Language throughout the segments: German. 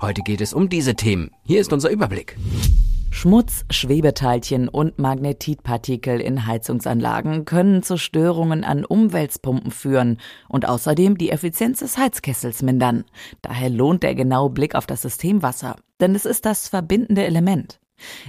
Heute geht es um diese Themen. Hier ist unser Überblick. Schmutz, Schwebeteilchen und Magnetitpartikel in Heizungsanlagen können zu Störungen an Umweltpumpen führen und außerdem die Effizienz des Heizkessels mindern. Daher lohnt der genaue Blick auf das Systemwasser, denn es ist das verbindende Element.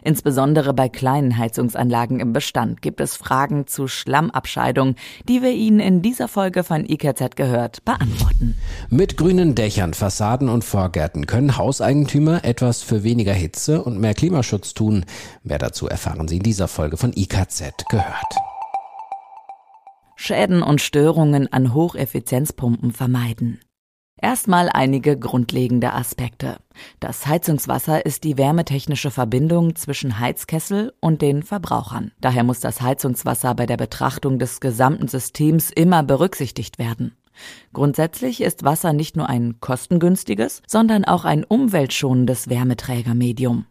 Insbesondere bei kleinen Heizungsanlagen im Bestand gibt es Fragen zu Schlammabscheidung, die wir Ihnen in dieser Folge von IKZ gehört beantworten. Mit grünen Dächern, Fassaden und Vorgärten können Hauseigentümer etwas für weniger Hitze und mehr Klimaschutz tun. Mehr dazu erfahren Sie in dieser Folge von IKZ gehört. Schäden und Störungen an Hocheffizienzpumpen vermeiden. Erstmal einige grundlegende Aspekte. Das Heizungswasser ist die wärmetechnische Verbindung zwischen Heizkessel und den Verbrauchern. Daher muss das Heizungswasser bei der Betrachtung des gesamten Systems immer berücksichtigt werden. Grundsätzlich ist Wasser nicht nur ein kostengünstiges, sondern auch ein umweltschonendes Wärmeträgermedium.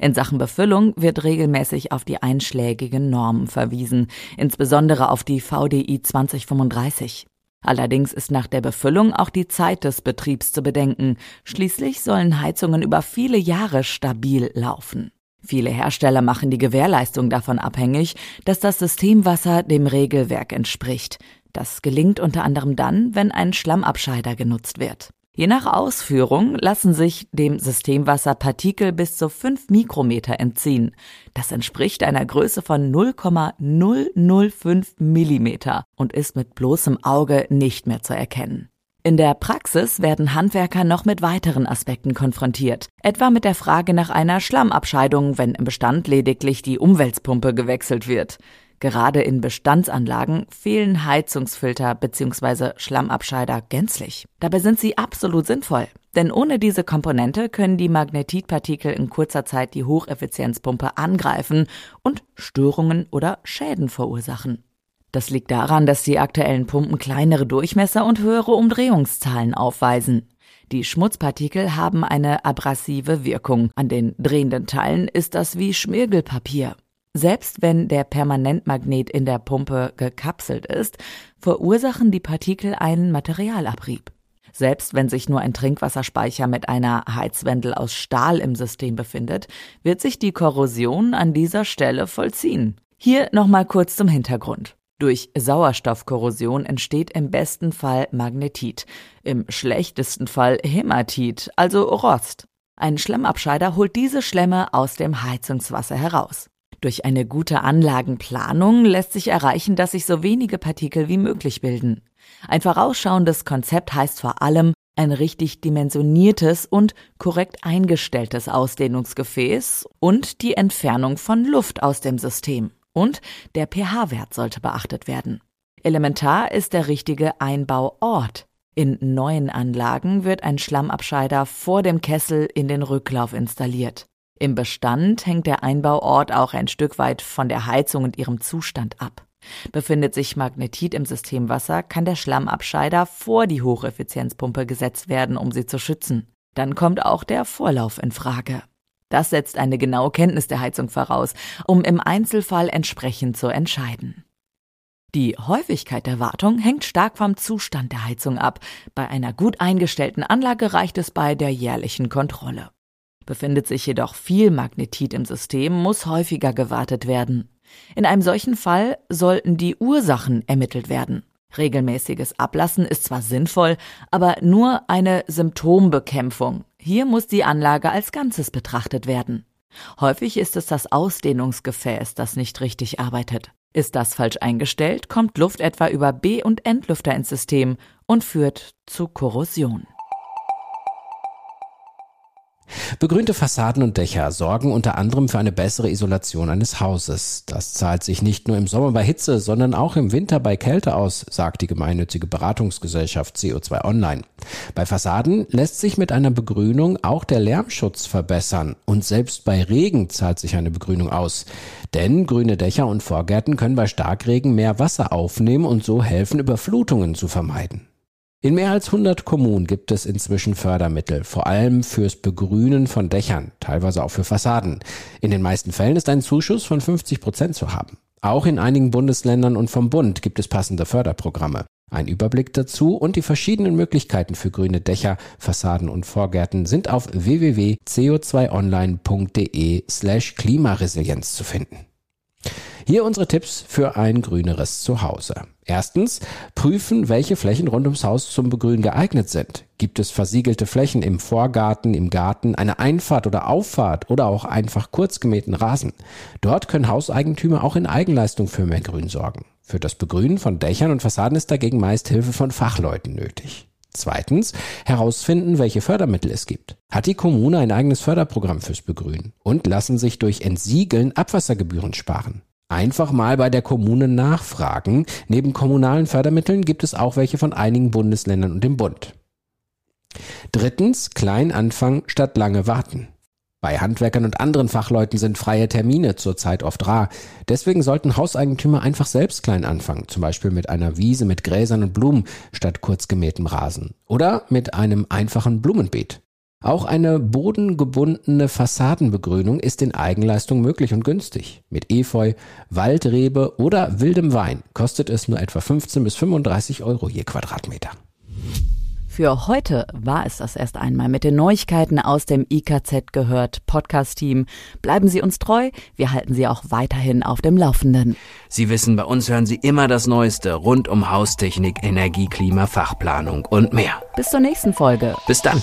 In Sachen Befüllung wird regelmäßig auf die einschlägigen Normen verwiesen, insbesondere auf die VDI 2035. Allerdings ist nach der Befüllung auch die Zeit des Betriebs zu bedenken. Schließlich sollen Heizungen über viele Jahre stabil laufen. Viele Hersteller machen die Gewährleistung davon abhängig, dass das Systemwasser dem Regelwerk entspricht. Das gelingt unter anderem dann, wenn ein Schlammabscheider genutzt wird. Je nach Ausführung lassen sich dem Systemwasser Partikel bis zu 5 Mikrometer entziehen. Das entspricht einer Größe von 0,005 Millimeter und ist mit bloßem Auge nicht mehr zu erkennen. In der Praxis werden Handwerker noch mit weiteren Aspekten konfrontiert, etwa mit der Frage nach einer Schlammabscheidung, wenn im Bestand lediglich die Umweltpumpe gewechselt wird. Gerade in Bestandsanlagen fehlen Heizungsfilter bzw. Schlammabscheider gänzlich. Dabei sind sie absolut sinnvoll. Denn ohne diese Komponente können die Magnetitpartikel in kurzer Zeit die Hocheffizienzpumpe angreifen und Störungen oder Schäden verursachen. Das liegt daran, dass die aktuellen Pumpen kleinere Durchmesser und höhere Umdrehungszahlen aufweisen. Die Schmutzpartikel haben eine abrasive Wirkung. An den drehenden Teilen ist das wie Schmirgelpapier. Selbst wenn der Permanentmagnet in der Pumpe gekapselt ist, verursachen die Partikel einen Materialabrieb. Selbst wenn sich nur ein Trinkwasserspeicher mit einer Heizwendel aus Stahl im System befindet, wird sich die Korrosion an dieser Stelle vollziehen. Hier nochmal kurz zum Hintergrund. Durch Sauerstoffkorrosion entsteht im besten Fall Magnetit, im schlechtesten Fall Hämatit, also Rost. Ein Schlammabscheider holt diese Schlemme aus dem Heizungswasser heraus. Durch eine gute Anlagenplanung lässt sich erreichen, dass sich so wenige Partikel wie möglich bilden. Ein vorausschauendes Konzept heißt vor allem ein richtig dimensioniertes und korrekt eingestelltes Ausdehnungsgefäß und die Entfernung von Luft aus dem System. Und der pH-Wert sollte beachtet werden. Elementar ist der richtige Einbauort. In neuen Anlagen wird ein Schlammabscheider vor dem Kessel in den Rücklauf installiert. Im Bestand hängt der Einbauort auch ein Stück weit von der Heizung und ihrem Zustand ab. Befindet sich Magnetit im Systemwasser, kann der Schlammabscheider vor die Hocheffizienzpumpe gesetzt werden, um sie zu schützen. Dann kommt auch der Vorlauf in Frage. Das setzt eine genaue Kenntnis der Heizung voraus, um im Einzelfall entsprechend zu entscheiden. Die Häufigkeit der Wartung hängt stark vom Zustand der Heizung ab. Bei einer gut eingestellten Anlage reicht es bei der jährlichen Kontrolle. Befindet sich jedoch viel Magnetit im System, muss häufiger gewartet werden. In einem solchen Fall sollten die Ursachen ermittelt werden. Regelmäßiges Ablassen ist zwar sinnvoll, aber nur eine Symptombekämpfung. Hier muss die Anlage als Ganzes betrachtet werden. Häufig ist es das Ausdehnungsgefäß, das nicht richtig arbeitet. Ist das falsch eingestellt, kommt Luft etwa über B- und Entlüfter ins System und führt zu Korrosion. Begrünte Fassaden und Dächer sorgen unter anderem für eine bessere Isolation eines Hauses. Das zahlt sich nicht nur im Sommer bei Hitze, sondern auch im Winter bei Kälte aus, sagt die gemeinnützige Beratungsgesellschaft CO2 Online. Bei Fassaden lässt sich mit einer Begrünung auch der Lärmschutz verbessern und selbst bei Regen zahlt sich eine Begrünung aus. Denn grüne Dächer und Vorgärten können bei Starkregen mehr Wasser aufnehmen und so helfen, Überflutungen zu vermeiden. In mehr als 100 Kommunen gibt es inzwischen Fördermittel, vor allem fürs Begrünen von Dächern, teilweise auch für Fassaden. In den meisten Fällen ist ein Zuschuss von 50 Prozent zu haben. Auch in einigen Bundesländern und vom Bund gibt es passende Förderprogramme. Ein Überblick dazu und die verschiedenen Möglichkeiten für grüne Dächer, Fassaden und Vorgärten sind auf www.co2online.de slash Klimaresilienz zu finden. Hier unsere Tipps für ein grüneres Zuhause. Erstens, prüfen, welche Flächen rund ums Haus zum Begrünen geeignet sind. Gibt es versiegelte Flächen im Vorgarten, im Garten, eine Einfahrt oder Auffahrt oder auch einfach kurz gemähten Rasen? Dort können Hauseigentümer auch in Eigenleistung für mehr Grün sorgen. Für das Begrünen von Dächern und Fassaden ist dagegen meist Hilfe von Fachleuten nötig. Zweitens, herausfinden, welche Fördermittel es gibt. Hat die Kommune ein eigenes Förderprogramm fürs Begrünen? Und lassen sich durch Entsiegeln Abwassergebühren sparen? Einfach mal bei der Kommune nachfragen. Neben kommunalen Fördermitteln gibt es auch welche von einigen Bundesländern und dem Bund. Drittens, klein anfangen statt lange warten. Bei Handwerkern und anderen Fachleuten sind freie Termine zurzeit oft rar. Deswegen sollten Hauseigentümer einfach selbst klein anfangen, zum Beispiel mit einer Wiese mit Gräsern und Blumen statt kurz gemähtem Rasen oder mit einem einfachen Blumenbeet. Auch eine bodengebundene Fassadenbegrünung ist in Eigenleistung möglich und günstig. Mit Efeu, Waldrebe oder wildem Wein kostet es nur etwa 15 bis 35 Euro je Quadratmeter. Für heute war es das erst einmal mit den Neuigkeiten aus dem IKZ gehört Podcast-Team. Bleiben Sie uns treu, wir halten Sie auch weiterhin auf dem Laufenden. Sie wissen, bei uns hören Sie immer das Neueste rund um Haustechnik, Energie, Klima, Fachplanung und mehr. Bis zur nächsten Folge. Bis dann.